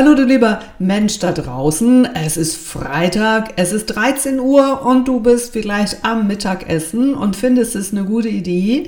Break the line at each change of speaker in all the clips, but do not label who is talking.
Hallo du lieber Mensch da draußen, es ist Freitag, es ist 13 Uhr und du bist vielleicht am Mittagessen und findest es eine gute Idee,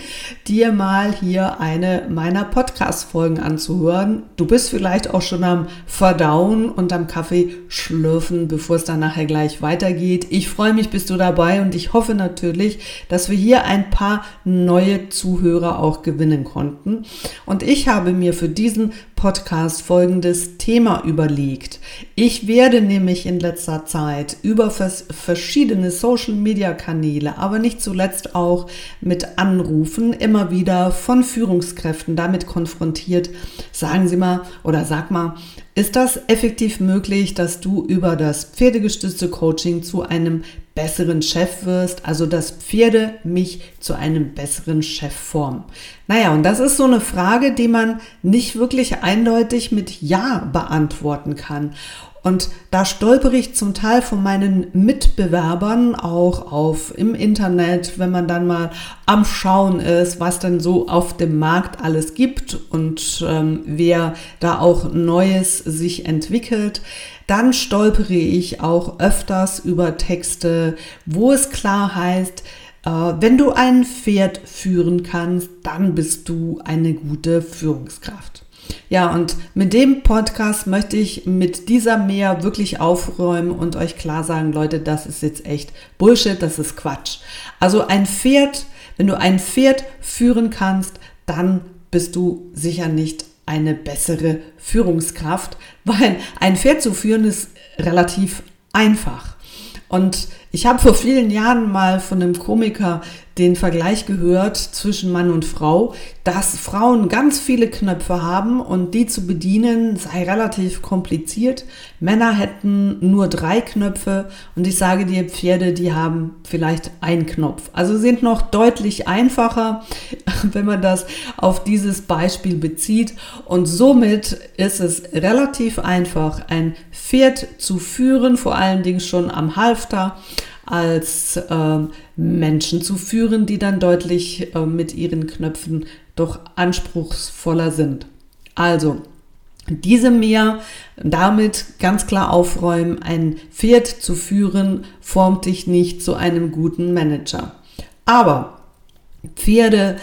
dir mal hier eine meiner Podcast-Folgen anzuhören. Du bist vielleicht auch schon am Verdauen und am Kaffee schlürfen, bevor es dann nachher gleich weitergeht. Ich freue mich, bist du dabei und ich hoffe natürlich, dass wir hier ein paar neue Zuhörer auch gewinnen konnten. Und ich habe mir für diesen Podcast folgendes Thema überlegt. Ich werde nämlich in letzter Zeit über verschiedene Social-Media-Kanäle, aber nicht zuletzt auch mit Anrufen immer wieder von Führungskräften damit konfrontiert. Sagen Sie mal oder sag mal, ist das effektiv möglich, dass du über das pferdegestützte Coaching zu einem besseren Chef wirst, also dass Pferde mich zu einem besseren Chef formen? Naja, und das ist so eine Frage, die man nicht wirklich eindeutig mit Ja beantworten kann. Und da stolpere ich zum Teil von meinen Mitbewerbern auch auf im Internet, wenn man dann mal am Schauen ist, was denn so auf dem Markt alles gibt und ähm, wer da auch Neues sich entwickelt. Dann stolpere ich auch öfters über Texte, wo es klar heißt, äh, wenn du ein Pferd führen kannst, dann bist du eine gute Führungskraft. Ja, und mit dem Podcast möchte ich mit dieser mehr wirklich aufräumen und euch klar sagen, Leute, das ist jetzt echt Bullshit, das ist Quatsch. Also ein Pferd, wenn du ein Pferd führen kannst, dann bist du sicher nicht eine bessere Führungskraft, weil ein Pferd zu führen ist relativ einfach. Und ich habe vor vielen Jahren mal von einem Komiker den Vergleich gehört zwischen Mann und Frau, dass Frauen ganz viele Knöpfe haben und die zu bedienen sei relativ kompliziert. Männer hätten nur drei Knöpfe und ich sage dir, Pferde, die haben vielleicht einen Knopf. Also sind noch deutlich einfacher, wenn man das auf dieses Beispiel bezieht. Und somit ist es relativ einfach, ein Pferd zu führen, vor allen Dingen schon am Halfter als äh, Menschen zu führen, die dann deutlich äh, mit ihren Knöpfen doch anspruchsvoller sind. Also, diese mehr damit ganz klar aufräumen, ein Pferd zu führen, formt dich nicht zu einem guten Manager. Aber Pferde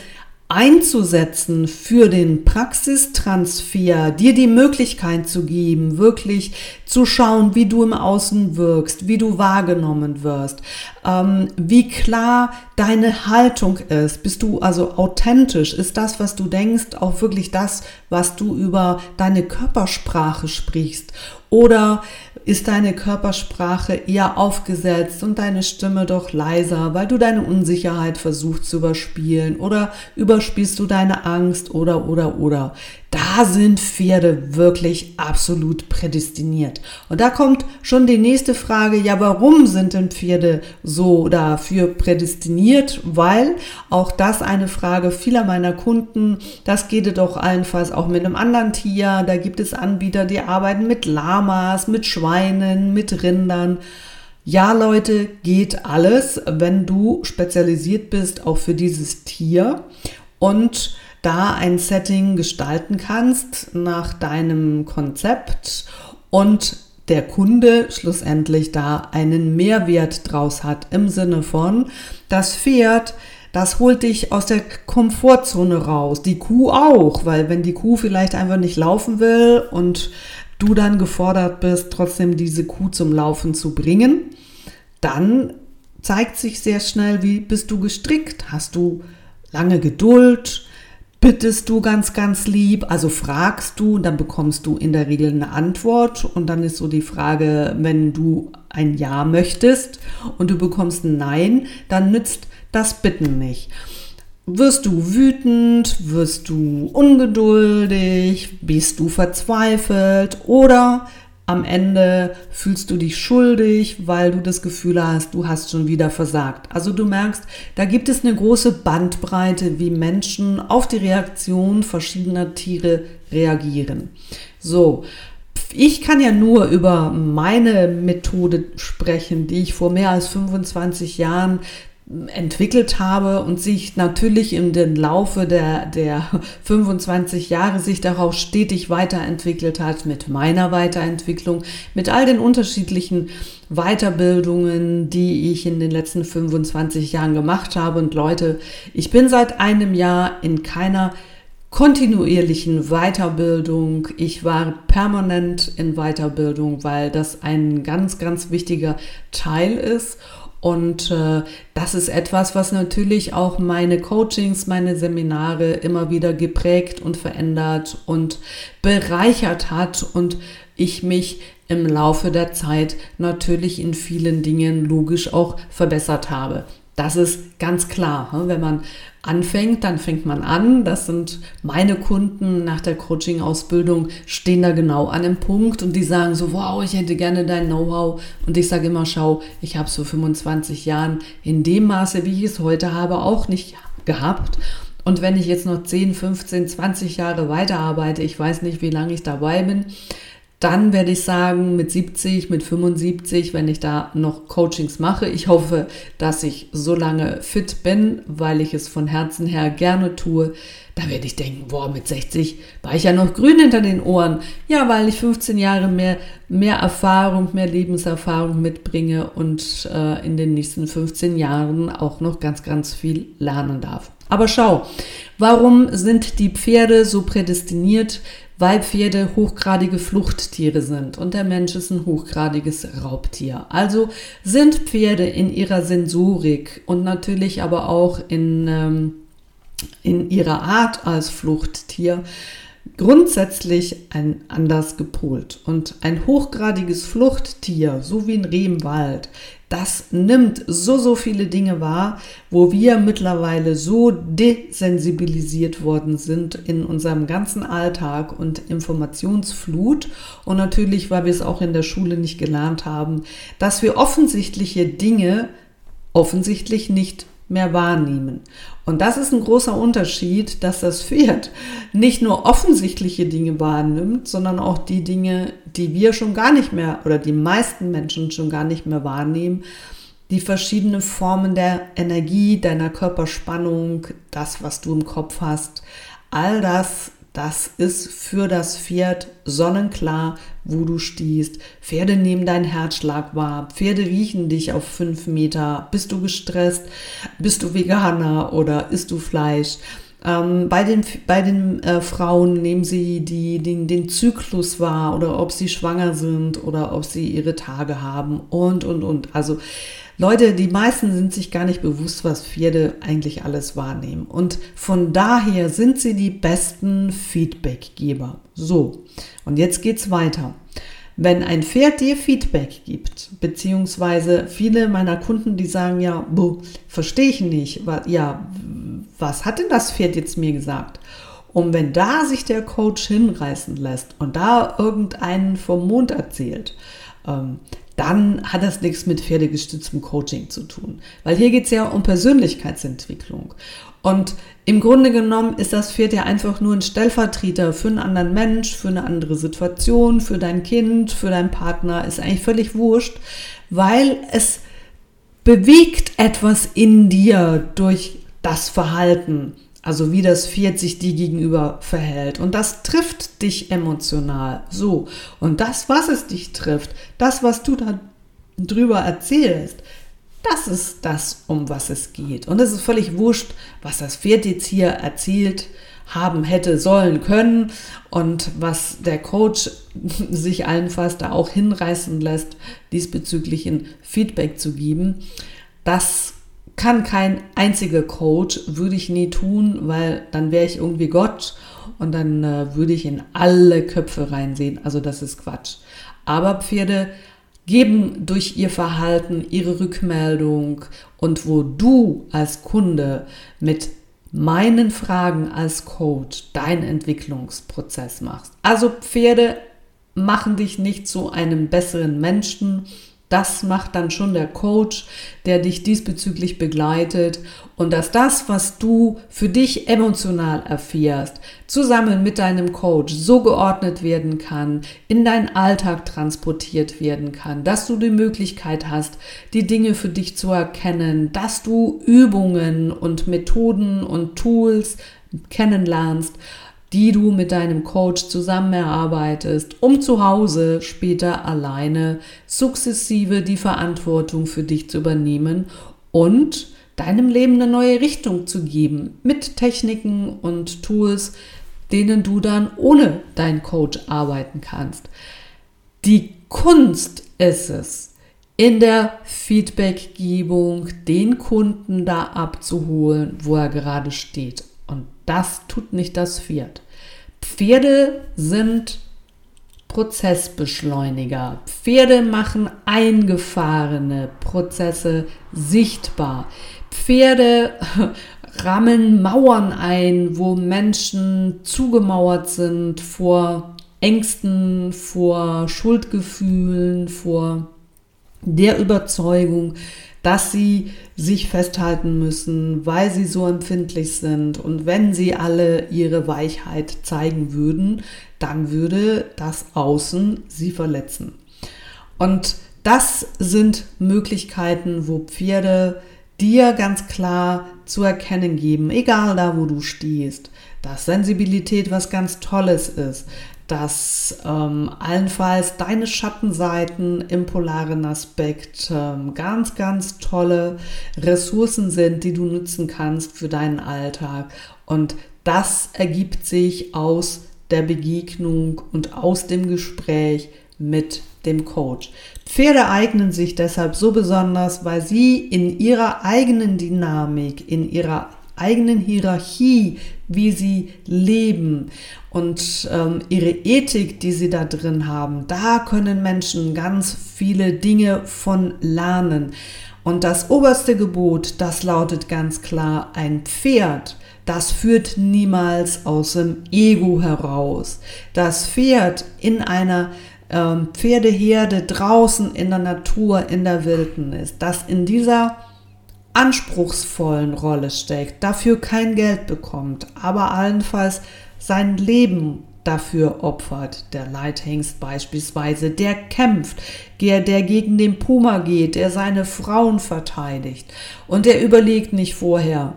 einzusetzen für den Praxistransfer, dir die Möglichkeit zu geben, wirklich zu schauen, wie du im Außen wirkst, wie du wahrgenommen wirst, ähm, wie klar deine Haltung ist. Bist du also authentisch? Ist das, was du denkst, auch wirklich das, was du über deine Körpersprache sprichst? Oder ist deine Körpersprache eher aufgesetzt und deine Stimme doch leiser, weil du deine Unsicherheit versuchst zu überspielen oder überspielst du deine Angst oder oder oder. Da sind Pferde wirklich absolut prädestiniert. Und da kommt schon die nächste Frage, ja, warum sind denn Pferde so dafür prädestiniert? Weil auch das eine Frage vieler meiner Kunden, das geht doch allenfalls auch mit einem anderen Tier. Da gibt es Anbieter, die arbeiten mit Lamas, mit Schweinen, mit Rindern. Ja, Leute, geht alles, wenn du spezialisiert bist, auch für dieses Tier. Und da ein Setting gestalten kannst nach deinem Konzept und der Kunde schlussendlich da einen Mehrwert draus hat im Sinne von, das Pferd, das holt dich aus der Komfortzone raus. Die Kuh auch, weil wenn die Kuh vielleicht einfach nicht laufen will und du dann gefordert bist, trotzdem diese Kuh zum Laufen zu bringen, dann zeigt sich sehr schnell, wie bist du gestrickt? Hast du lange Geduld? Bittest du ganz, ganz lieb, also fragst du und dann bekommst du in der Regel eine Antwort und dann ist so die Frage, wenn du ein Ja möchtest und du bekommst ein Nein, dann nützt das Bitten nicht. Wirst du wütend, wirst du ungeduldig, bist du verzweifelt? Oder am Ende fühlst du dich schuldig, weil du das Gefühl hast, du hast schon wieder versagt. Also du merkst, da gibt es eine große Bandbreite, wie Menschen auf die Reaktion verschiedener Tiere reagieren. So, ich kann ja nur über meine Methode sprechen, die ich vor mehr als 25 Jahren entwickelt habe und sich natürlich im Laufe der, der 25 Jahre sich darauf stetig weiterentwickelt hat mit meiner Weiterentwicklung, mit all den unterschiedlichen Weiterbildungen, die ich in den letzten 25 Jahren gemacht habe. Und Leute, ich bin seit einem Jahr in keiner kontinuierlichen Weiterbildung. Ich war permanent in Weiterbildung, weil das ein ganz, ganz wichtiger Teil ist. Und äh, das ist etwas, was natürlich auch meine Coachings, meine Seminare immer wieder geprägt und verändert und bereichert hat und ich mich im Laufe der Zeit natürlich in vielen Dingen logisch auch verbessert habe. Das ist ganz klar. Ne? Wenn man anfängt, dann fängt man an. Das sind meine Kunden nach der Coaching-Ausbildung, stehen da genau an dem Punkt und die sagen so, wow, ich hätte gerne dein Know-how. Und ich sage immer, schau, ich habe es vor 25 Jahren in dem Maße, wie ich es heute habe, auch nicht gehabt. Und wenn ich jetzt noch 10, 15, 20 Jahre weiterarbeite, ich weiß nicht, wie lange ich dabei bin, dann werde ich sagen, mit 70, mit 75, wenn ich da noch Coachings mache. Ich hoffe, dass ich so lange fit bin, weil ich es von Herzen her gerne tue. Da werde ich denken, boah, mit 60 war ich ja noch grün hinter den Ohren. Ja, weil ich 15 Jahre mehr, mehr Erfahrung, mehr Lebenserfahrung mitbringe und äh, in den nächsten 15 Jahren auch noch ganz, ganz viel lernen darf. Aber schau, warum sind die Pferde so prädestiniert weil Pferde hochgradige Fluchttiere sind und der Mensch ist ein hochgradiges Raubtier. Also sind Pferde in ihrer Sensorik und natürlich aber auch in, ähm, in ihrer Art als Fluchttier grundsätzlich ein anders gepolt. Und ein hochgradiges Fluchttier, so wie ein Reh im Wald, das nimmt so, so viele Dinge wahr, wo wir mittlerweile so desensibilisiert worden sind in unserem ganzen Alltag und Informationsflut. Und natürlich, weil wir es auch in der Schule nicht gelernt haben, dass wir offensichtliche Dinge offensichtlich nicht mehr wahrnehmen. Und das ist ein großer Unterschied, dass das Pferd nicht nur offensichtliche Dinge wahrnimmt, sondern auch die Dinge, die wir schon gar nicht mehr oder die meisten Menschen schon gar nicht mehr wahrnehmen. Die verschiedenen Formen der Energie, deiner Körperspannung, das, was du im Kopf hast, all das das ist für das Pferd sonnenklar, wo du stehst. Pferde nehmen deinen Herzschlag wahr. Pferde riechen dich auf fünf Meter. Bist du gestresst? Bist du Veganer oder isst du Fleisch? Ähm, bei den, bei den äh, Frauen nehmen sie die, den, den Zyklus wahr oder ob sie schwanger sind oder ob sie ihre Tage haben und, und, und. Also Leute, die meisten sind sich gar nicht bewusst, was Pferde eigentlich alles wahrnehmen. Und von daher sind sie die besten Feedbackgeber. So, und jetzt geht's weiter. Wenn ein Pferd dir Feedback gibt, beziehungsweise viele meiner Kunden, die sagen, ja, verstehe ich nicht, ja, was hat denn das Pferd jetzt mir gesagt? Und wenn da sich der Coach hinreißen lässt und da irgendeinen vom Mond erzählt, ähm, dann hat das nichts mit pferdegestütztem Coaching zu tun. Weil hier geht es ja um Persönlichkeitsentwicklung. Und im Grunde genommen ist das Pferd ja einfach nur ein Stellvertreter für einen anderen Mensch, für eine andere Situation, für dein Kind, für deinen Partner. Ist eigentlich völlig wurscht, weil es bewegt etwas in dir durch das Verhalten. Also wie das Pferd sich dir gegenüber verhält. Und das trifft dich emotional. So. Und das, was es dich trifft, das, was du da drüber erzählst, das ist das, um was es geht. Und es ist völlig wurscht, was das Pferd jetzt hier erzählt haben hätte sollen können und was der Coach sich allenfalls da auch hinreißen lässt, diesbezüglich ein Feedback zu geben. Das kann kein einziger Coach, würde ich nie tun, weil dann wäre ich irgendwie Gott und dann äh, würde ich in alle Köpfe reinsehen. Also das ist Quatsch. Aber Pferde geben durch ihr Verhalten ihre Rückmeldung und wo du als Kunde mit meinen Fragen als Coach deinen Entwicklungsprozess machst. Also Pferde machen dich nicht zu einem besseren Menschen, Das macht dann schon der Coach, der dich diesbezüglich begleitet. Und dass das, was du für dich emotional erfährst, zusammen mit deinem Coach so geordnet werden kann, in deinen Alltag transportiert werden kann, dass du die Möglichkeit hast, die Dinge für dich zu erkennen, dass du Übungen und Methoden und Tools kennenlernst, die du mit deinem Coach zusammen erarbeitest, um zu Hause später alleine sukzessive die Verantwortung für dich zu übernehmen und deinem Leben eine neue Richtung zu geben mit Techniken und Tools, denen du dann ohne deinen Coach arbeiten kannst. Die Kunst ist es, in der Feedbackgebung den Kunden da abzuholen, wo er gerade steht. Das tut nicht das Pferd. Pferde sind Prozessbeschleuniger. Pferde machen eingefahrene Prozesse sichtbar. Pferde rammen Mauern ein, wo Menschen zugemauert sind vor Ängsten, vor Schuldgefühlen, vor der Überzeugung, dass sie sich festhalten müssen, weil sie so empfindlich sind. Und wenn sie alle ihre Weichheit zeigen würden, dann würde das Außen sie verletzen. Und das sind Möglichkeiten, wo Pferde dir ganz klar zu erkennen geben, egal da, wo du stehst, dass Sensibilität was ganz Tolles ist, dass ähm, allenfalls deine Schattenseiten im polaren Aspekt ähm, ganz, ganz tolle Ressourcen sind, die du nutzen kannst für deinen Alltag. Und das ergibt sich aus der Begegnung und aus dem Gespräch mit dem Coach. Pferde eignen sich deshalb so besonders, weil sie in ihrer eigenen Dynamik, in ihrer eigenen Hierarchie, wie sie leben und ähm, ihre Ethik, die sie da drin haben, da können Menschen ganz viele Dinge von lernen. Und das oberste Gebot, das lautet ganz klar, ein Pferd, das führt niemals aus dem Ego heraus. Das Pferd in einer ähm, Pferdeherde draußen in der Natur, in der Wildnis, das in dieser anspruchsvollen Rolle steckt, dafür kein Geld bekommt, aber allenfalls sein Leben dafür opfert. Der Leithengst beispielsweise, der kämpft, der, der gegen den Puma geht, der seine Frauen verteidigt und der überlegt nicht vorher,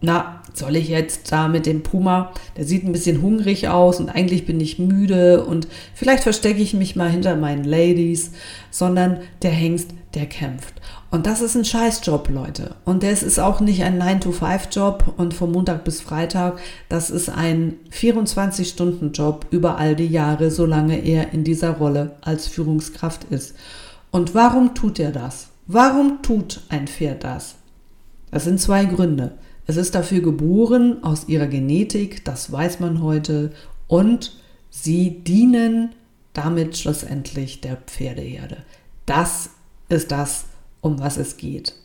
na, soll ich jetzt da mit dem Puma, der sieht ein bisschen hungrig aus und eigentlich bin ich müde und vielleicht verstecke ich mich mal hinter meinen Ladies, sondern der Hengst, der kämpft. Und das ist ein Scheißjob, Leute. Und das ist auch nicht ein 9-to-5-Job und von Montag bis Freitag. Das ist ein 24-Stunden-Job über all die Jahre, solange er in dieser Rolle als Führungskraft ist. Und warum tut er das? Warum tut ein Pferd das? Das sind zwei Gründe. Es ist dafür geboren aus ihrer Genetik, das weiß man heute, und sie dienen damit schlussendlich der Pferdeherde. Das ist das, um was es geht.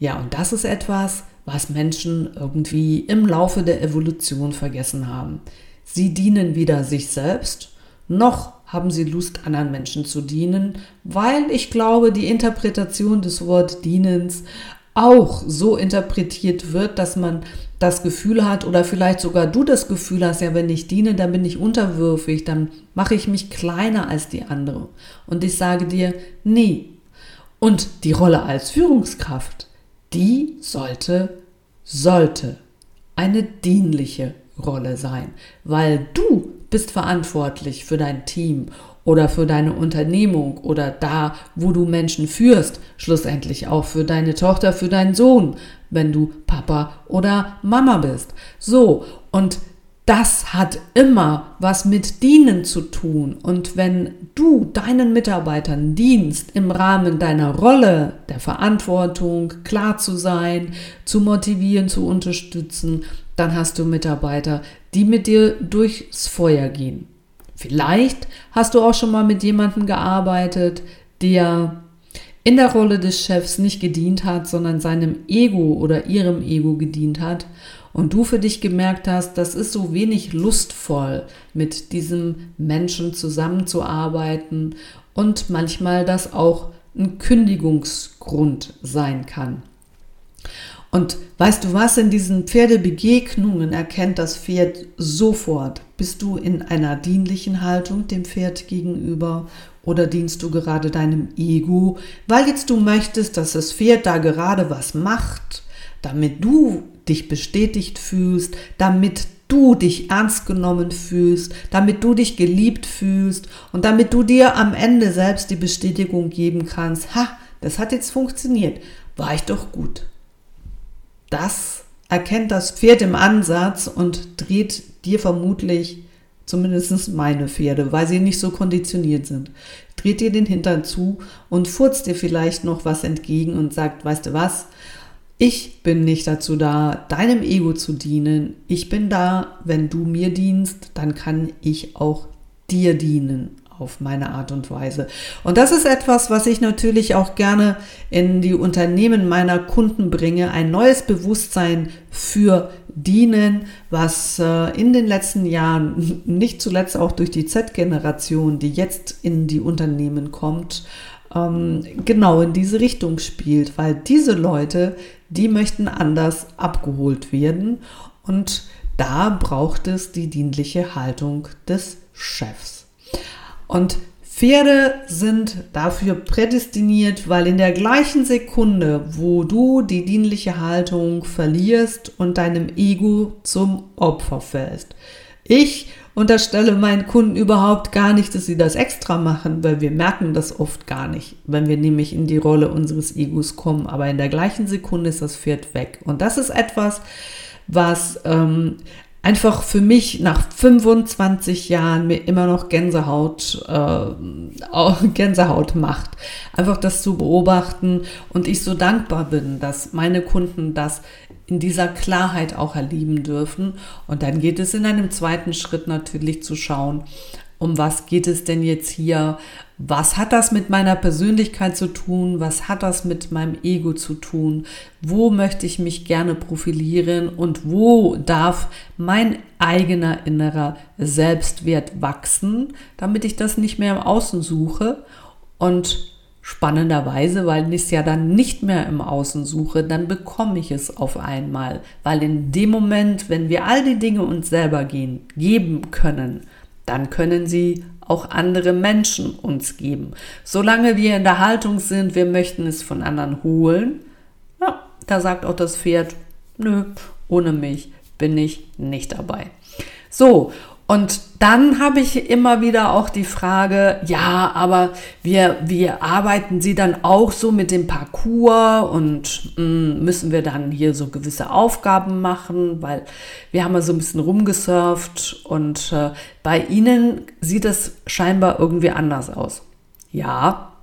Ja, und das ist etwas, was Menschen irgendwie im Laufe der Evolution vergessen haben. Sie dienen weder sich selbst, noch haben sie Lust, anderen Menschen zu dienen, weil ich glaube, die Interpretation des Wort Dienens auch so interpretiert wird, dass man das Gefühl hat oder vielleicht sogar du das Gefühl hast, ja, wenn ich diene, dann bin ich unterwürfig, dann mache ich mich kleiner als die andere. Und ich sage dir, nee, und die Rolle als Führungskraft, die sollte, sollte eine dienliche Rolle sein, weil du bist verantwortlich für dein Team oder für deine Unternehmung oder da, wo du Menschen führst, schlussendlich auch für deine Tochter, für deinen Sohn, wenn du Papa oder Mama bist. So, und das hat immer was mit Dienen zu tun. Und wenn du deinen Mitarbeitern dienst im Rahmen deiner Rolle, der Verantwortung, klar zu sein, zu motivieren, zu unterstützen, dann hast du Mitarbeiter, die mit dir durchs Feuer gehen. Vielleicht hast du auch schon mal mit jemandem gearbeitet, der in der Rolle des Chefs nicht gedient hat, sondern seinem Ego oder ihrem Ego gedient hat und du für dich gemerkt hast, das ist so wenig lustvoll, mit diesem Menschen zusammenzuarbeiten und manchmal das auch ein Kündigungsgrund sein kann. Und weißt du was, in diesen Pferdebegegnungen erkennt das Pferd sofort, bist du in einer dienlichen Haltung dem Pferd gegenüber oder dienst du gerade deinem Ego, weil jetzt du möchtest, dass das Pferd da gerade was macht, damit du dich bestätigt fühlst, damit du dich ernst genommen fühlst, damit du dich geliebt fühlst und damit du dir am Ende selbst die Bestätigung geben kannst, ha, das hat jetzt funktioniert, war ich doch gut. Das erkennt das Pferd im Ansatz und dreht dir vermutlich, zumindest meine Pferde, weil sie nicht so konditioniert sind, dreht dir den Hintern zu und furzt dir vielleicht noch was entgegen und sagt, weißt du was, ich bin nicht dazu da, deinem Ego zu dienen. Ich bin da, wenn du mir dienst, dann kann ich auch dir dienen auf meine Art und Weise. Und das ist etwas, was ich natürlich auch gerne in die Unternehmen meiner Kunden bringe, ein neues Bewusstsein für Dienen, was äh, in den letzten Jahren, nicht zuletzt auch durch die Z-Generation, die jetzt in die Unternehmen kommt, ähm, genau in diese Richtung spielt, weil diese Leute, die möchten anders abgeholt werden und da braucht es die dienliche Haltung des Chefs. Und Pferde sind dafür prädestiniert, weil in der gleichen Sekunde, wo du die dienliche Haltung verlierst und deinem Ego zum Opfer fällst. Ich unterstelle meinen Kunden überhaupt gar nicht, dass sie das extra machen, weil wir merken das oft gar nicht, wenn wir nämlich in die Rolle unseres Egos kommen. Aber in der gleichen Sekunde ist das Pferd weg. Und das ist etwas, was ähm, einfach für mich nach 25 Jahren mir immer noch Gänsehaut, äh, Gänsehaut macht. Einfach das zu beobachten und ich so dankbar bin, dass meine Kunden das in dieser Klarheit auch erleben dürfen. Und dann geht es in einem zweiten Schritt natürlich zu schauen, um was geht es denn jetzt hier? Was hat das mit meiner Persönlichkeit zu tun? Was hat das mit meinem Ego zu tun? Wo möchte ich mich gerne profilieren und wo darf mein eigener innerer Selbstwert wachsen, damit ich das nicht mehr im Außen suche und Spannenderweise, weil ich es ja dann nicht mehr im Außen suche, dann bekomme ich es auf einmal. Weil in dem Moment, wenn wir all die Dinge uns selber gehen, geben können, dann können sie auch andere Menschen uns geben. Solange wir in der Haltung sind, wir möchten es von anderen holen, ja, da sagt auch das Pferd, nö, ohne mich bin ich nicht dabei. So, und dann habe ich immer wieder auch die Frage, ja, aber wir, wir arbeiten sie dann auch so mit dem Parcours und mh, hm, müssen wir dann hier so gewisse Aufgaben machen, weil wir haben ja so ein bisschen rumgesurft und äh, bei ihnen sieht es scheinbar irgendwie anders aus. Ja,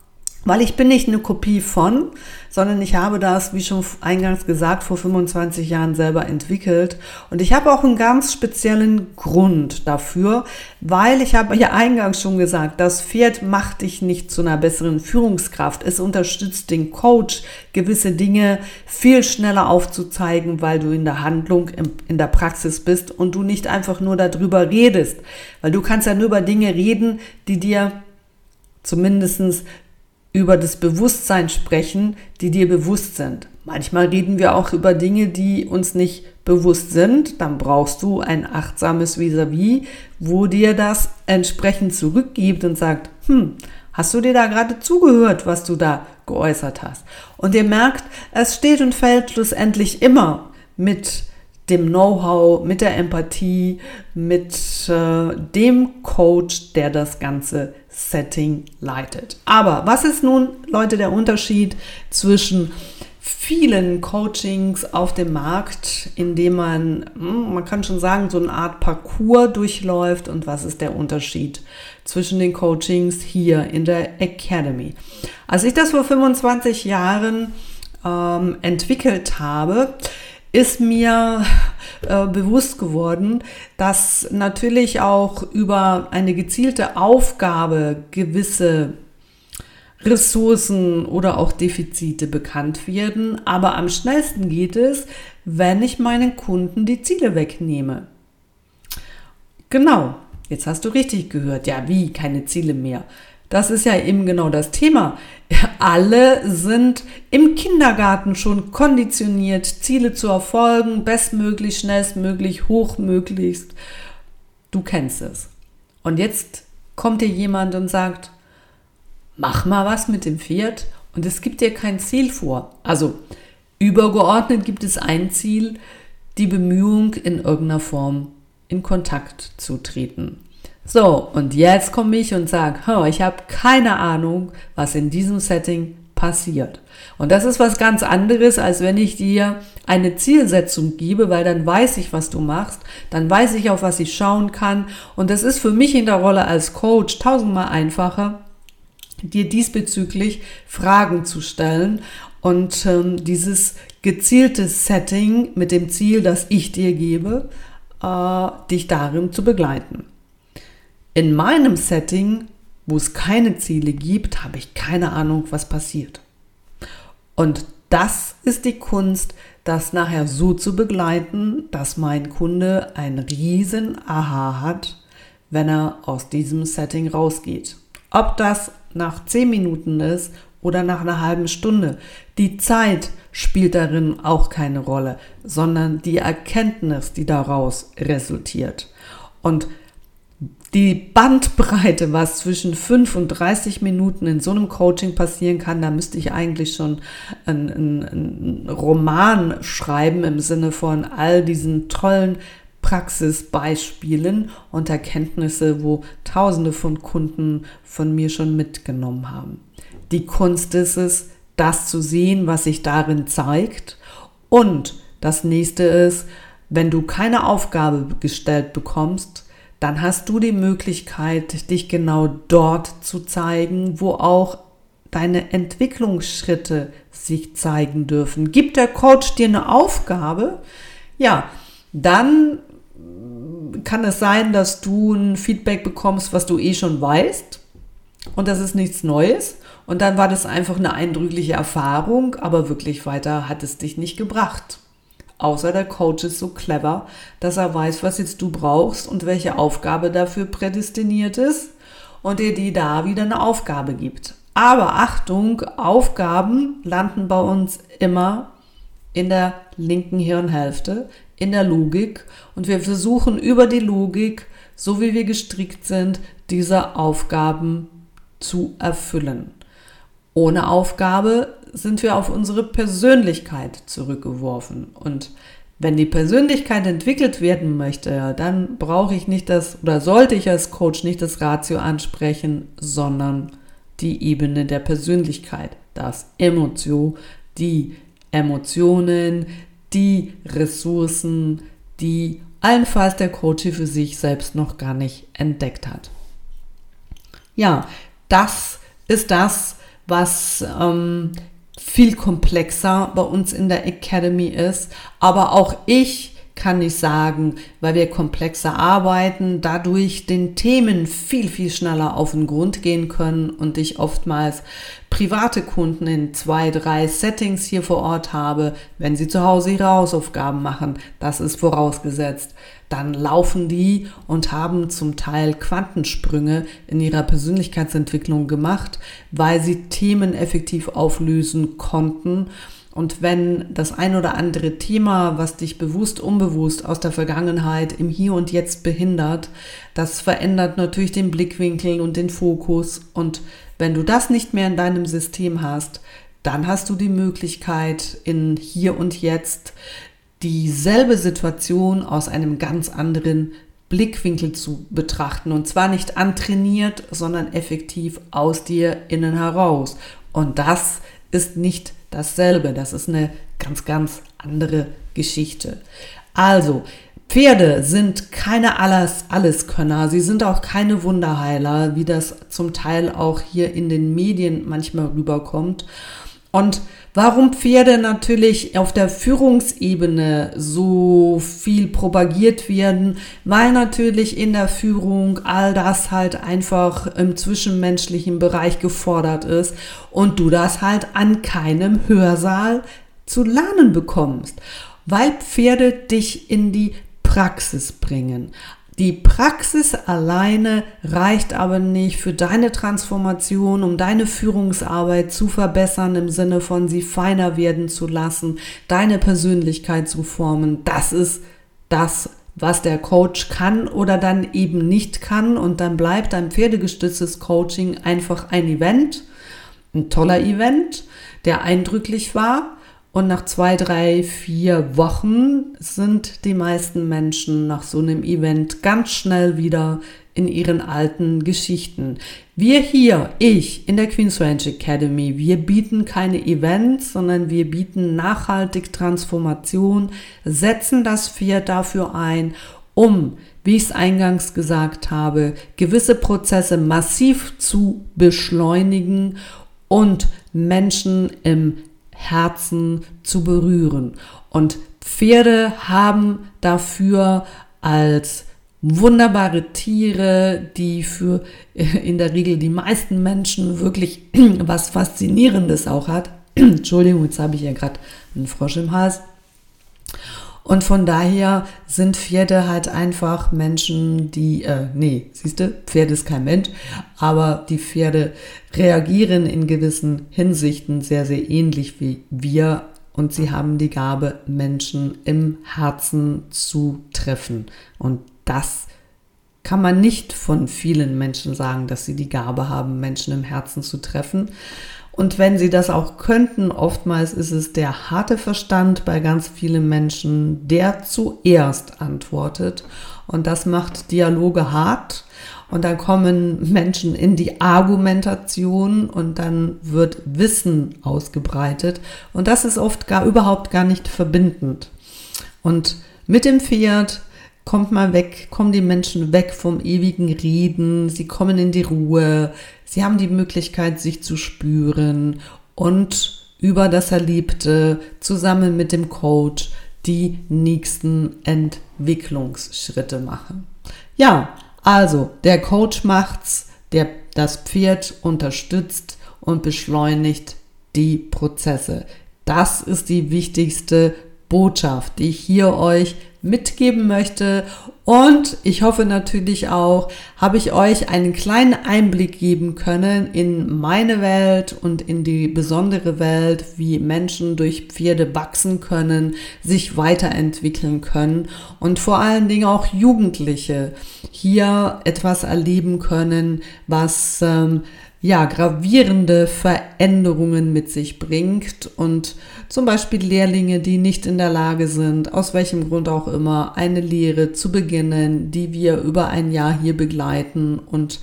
weil ich bin nicht eine Kopie von, sondern ich habe das, wie schon eingangs gesagt, vor 25 Jahren selber entwickelt. Und ich habe auch einen ganz speziellen Grund dafür, weil ich habe ja eingangs schon gesagt, das Pferd macht dich nicht zu einer besseren Führungskraft. Es unterstützt den Coach, gewisse Dinge viel schneller aufzuzeigen, weil du in der Handlung, in der Praxis bist und du nicht einfach nur darüber redest. Weil du kannst ja nur über Dinge reden, die dir zumindestens über das Bewusstsein sprechen, die dir bewusst sind. Manchmal reden wir auch über Dinge, die uns nicht bewusst sind. Dann brauchst du ein achtsames Vis-a-vis, -vis, wo dir das entsprechend zurückgibt und sagt, hm, hast du dir da gerade zugehört, was du da geäußert hast? Und ihr merkt, es steht und fällt schlussendlich immer mit dem Know-how, mit der Empathie, mit äh, dem Coach, der das Ganze Setting leitet. Aber was ist nun, Leute, der Unterschied zwischen vielen Coachings auf dem Markt, in dem man, hm, man kann schon sagen, so eine Art Parcours durchläuft und was ist der Unterschied zwischen den Coachings hier in der Academy? Als ich das vor 25 Jahren ähm, entwickelt habe, ist mir äh, bewusst geworden, dass natürlich auch über eine gezielte Aufgabe gewisse Ressourcen oder auch Defizite bekannt werden. Aber am schnellsten geht es, wenn ich meinen Kunden die Ziele wegnehme. Genau, jetzt hast du richtig gehört. Ja, wie? Keine Ziele mehr. Das ist ja eben genau das Thema. Alle sind im Kindergarten schon konditioniert, Ziele zu erfolgen, bestmöglich, schnellstmöglich, hochmöglichst. Du kennst es. Und jetzt kommt dir jemand und sagt, mach mal was mit dem Pferd und es gibt dir kein Ziel vor. Also übergeordnet gibt es ein Ziel, die Bemühung in irgendeiner Form in Kontakt zu treten. So, und jetzt komme ich und sage, ich habe keine Ahnung, was in diesem Setting passiert. Und das ist was ganz anderes, als wenn ich dir eine Zielsetzung gebe, weil dann weiß ich, was du machst, dann weiß ich, auf was ich schauen kann. Und das ist für mich in der Rolle als Coach tausendmal einfacher, dir diesbezüglich Fragen zu stellen und ähm, dieses gezielte Setting mit dem Ziel, das ich dir gebe, äh, dich darin zu begleiten. In meinem Setting, wo es keine Ziele gibt, habe ich keine Ahnung, was passiert. Und das ist die Kunst, das nachher so zu begleiten, dass mein Kunde ein riesen Aha hat, wenn er aus diesem Setting rausgeht. Ob das nach zehn Minuten ist oder nach einer halben Stunde. Die Zeit spielt darin auch keine Rolle, sondern die Erkenntnis, die daraus resultiert. Und die Bandbreite, was zwischen 5 und 30 Minuten in so einem Coaching passieren kann, da müsste ich eigentlich schon einen, einen Roman schreiben im Sinne von all diesen tollen Praxisbeispielen und Erkenntnisse, wo Tausende von Kunden von mir schon mitgenommen haben. Die Kunst ist es, das zu sehen, was sich darin zeigt. Und das nächste ist, wenn du keine Aufgabe gestellt bekommst, dann hast du die Möglichkeit, dich genau dort zu zeigen, wo auch deine Entwicklungsschritte sich zeigen dürfen. Gibt der Coach dir eine Aufgabe, ja, dann kann es sein, dass du ein Feedback bekommst, was du eh schon weißt. Und das ist nichts Neues. Und dann war das einfach eine eindrückliche Erfahrung, aber wirklich weiter hat es dich nicht gebracht. Außer der Coach ist so clever, dass er weiß, was jetzt du brauchst und welche Aufgabe dafür prädestiniert ist und dir die da wieder eine Aufgabe gibt. Aber Achtung, Aufgaben landen bei uns immer in der linken Hirnhälfte, in der Logik und wir versuchen über die Logik, so wie wir gestrickt sind, diese Aufgaben zu erfüllen. Ohne Aufgabe sind wir auf unsere Persönlichkeit zurückgeworfen. Und wenn die Persönlichkeit entwickelt werden möchte, dann brauche ich nicht das oder sollte ich als Coach nicht das Ratio ansprechen, sondern die Ebene der Persönlichkeit, das Emotio, die Emotionen, die Ressourcen, die allenfalls der Coach für sich selbst noch gar nicht entdeckt hat. Ja, das ist das, was ähm, viel komplexer bei uns in der Academy ist. Aber auch ich kann ich sagen, weil wir komplexer arbeiten, dadurch den Themen viel, viel schneller auf den Grund gehen können und ich oftmals private Kunden in zwei, drei Settings hier vor Ort habe, wenn sie zu Hause ihre Hausaufgaben machen, das ist vorausgesetzt, dann laufen die und haben zum Teil Quantensprünge in ihrer Persönlichkeitsentwicklung gemacht, weil sie Themen effektiv auflösen konnten und wenn das ein oder andere Thema, was dich bewusst, unbewusst aus der Vergangenheit im Hier und Jetzt behindert, das verändert natürlich den Blickwinkel und den Fokus. Und wenn du das nicht mehr in deinem System hast, dann hast du die Möglichkeit, in Hier und Jetzt dieselbe Situation aus einem ganz anderen Blickwinkel zu betrachten. Und zwar nicht antrainiert, sondern effektiv aus dir innen heraus. Und das ist nicht dasselbe. Das ist eine ganz, ganz andere Geschichte. Also, Pferde sind keine alles Alleskönner, sie sind auch keine Wunderheiler, wie das zum Teil auch hier in den Medien manchmal rüberkommt. Und warum Pferde natürlich auf der Führungsebene so viel propagiert werden, weil natürlich in der Führung all das halt einfach im zwischenmenschlichen Bereich gefordert ist und du das halt an keinem Hörsaal zu lernen bekommst, weil Pferde dich in die Praxis bringen. Die Praxis alleine reicht aber nicht für deine Transformation, um deine Führungsarbeit zu verbessern, im Sinne von sie feiner werden zu lassen, deine Persönlichkeit zu formen. Das ist das, was der Coach kann oder dann eben nicht kann. Und dann bleibt ein pferdegestütztes Coaching einfach ein Event, ein toller Event, der eindrücklich war und nach zwei, drei, vier Wochen sind die meisten Menschen nach so einem Event ganz schnell wieder in ihren alten Geschichten. Wir hier, ich in der Queen's Ranch Academy, wir bieten keine Events, sondern wir bieten nachhaltig Transformation, setzen das Pferd dafür ein, um, wie ich es eingangs gesagt habe, gewisse Prozesse massiv zu beschleunigen und Menschen im Herzen zu berühren. Und Pferde haben dafür als wunderbare Tiere, die für in der Regel die meisten Menschen wirklich was Faszinierendes auch hat. Entschuldigung, jetzt habe ich ja gerade einen Frosch im Hals. Und von daher sind Pferde halt einfach Menschen, die, äh, nee, siehst du, Pferd ist kein Mensch, aber die Pferde reagieren in gewissen Hinsichten sehr, sehr ähnlich wie wir und sie haben die Gabe, Menschen im Herzen zu treffen. Und das kann man nicht von vielen Menschen sagen, dass sie die Gabe haben, Menschen im Herzen zu treffen. Und wenn sie das auch könnten, oftmals ist es der harte Verstand bei ganz vielen Menschen, der zuerst antwortet. Und das macht Dialoge hart. Und dann kommen Menschen in die Argumentation und dann wird Wissen ausgebreitet. Und das ist oft gar überhaupt gar nicht verbindend. Und mit dem Pferd kommt mal weg, kommen die Menschen weg vom ewigen Reden, sie kommen in die Ruhe, sie haben die Möglichkeit, sich zu spüren und über das Erlebte zusammen mit dem Coach die nächsten Entwicklungsschritte machen. Ja, also der Coach macht's, der das Pferd unterstützt und beschleunigt die Prozesse. Das ist die wichtigste Botschaft, die ich hier euch mitgeben möchte. Und ich hoffe natürlich auch, habe ich euch einen kleinen Einblick geben können in meine Welt und in die besondere Welt, wie Menschen durch Pferde wachsen können, sich weiterentwickeln können und vor allen Dingen auch Jugendliche hier etwas erleben können, was ähm, ja, gravierende Veränderungen mit sich bringt und zum Beispiel Lehrlinge, die nicht in der Lage sind, aus welchem Grund auch immer, eine Lehre zu beginnen, die wir über ein Jahr hier begleiten und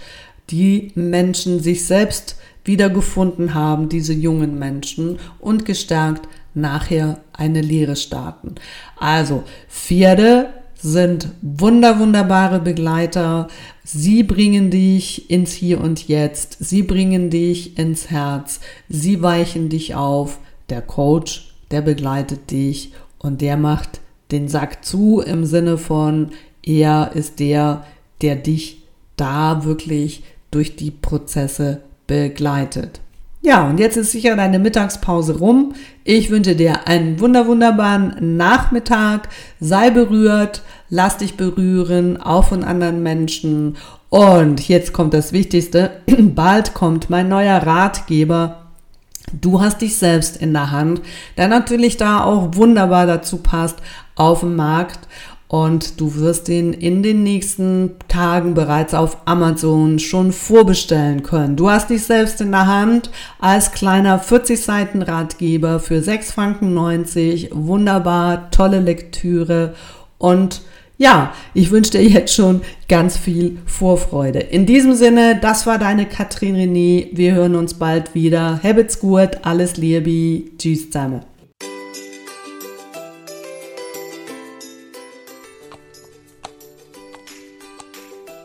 die Menschen sich selbst wiedergefunden haben, diese jungen Menschen und gestärkt nachher eine Lehre starten. Also Pferde sind wunder, wunderbare Begleiter. Sie bringen dich ins Hier und Jetzt. Sie bringen dich ins Herz. Sie weichen dich auf. Der Coach, der begleitet dich und der macht den Sack zu im Sinne von, er ist der, der dich da wirklich durch die Prozesse begleitet. Ja, und jetzt ist sicher deine Mittagspause rum. Ich wünsche dir einen wunder wunderbaren Nachmittag. Sei berührt, lass dich berühren, auch von anderen Menschen. Und jetzt kommt das Wichtigste. Bald kommt mein neuer Ratgeber. Du hast dich selbst in der Hand, der natürlich da auch wunderbar dazu passt auf dem Markt und du wirst ihn in den nächsten Tagen bereits auf Amazon schon vorbestellen können. Du hast dich selbst in der Hand als kleiner 40 Seiten Ratgeber für 6 Franken 90. Wunderbar, tolle Lektüre und ja, ich wünsche dir jetzt schon ganz viel Vorfreude. In diesem Sinne, das war deine Katrin René. Wir hören uns bald wieder. Habits gut, alles Liebe. Tschüss zusammen.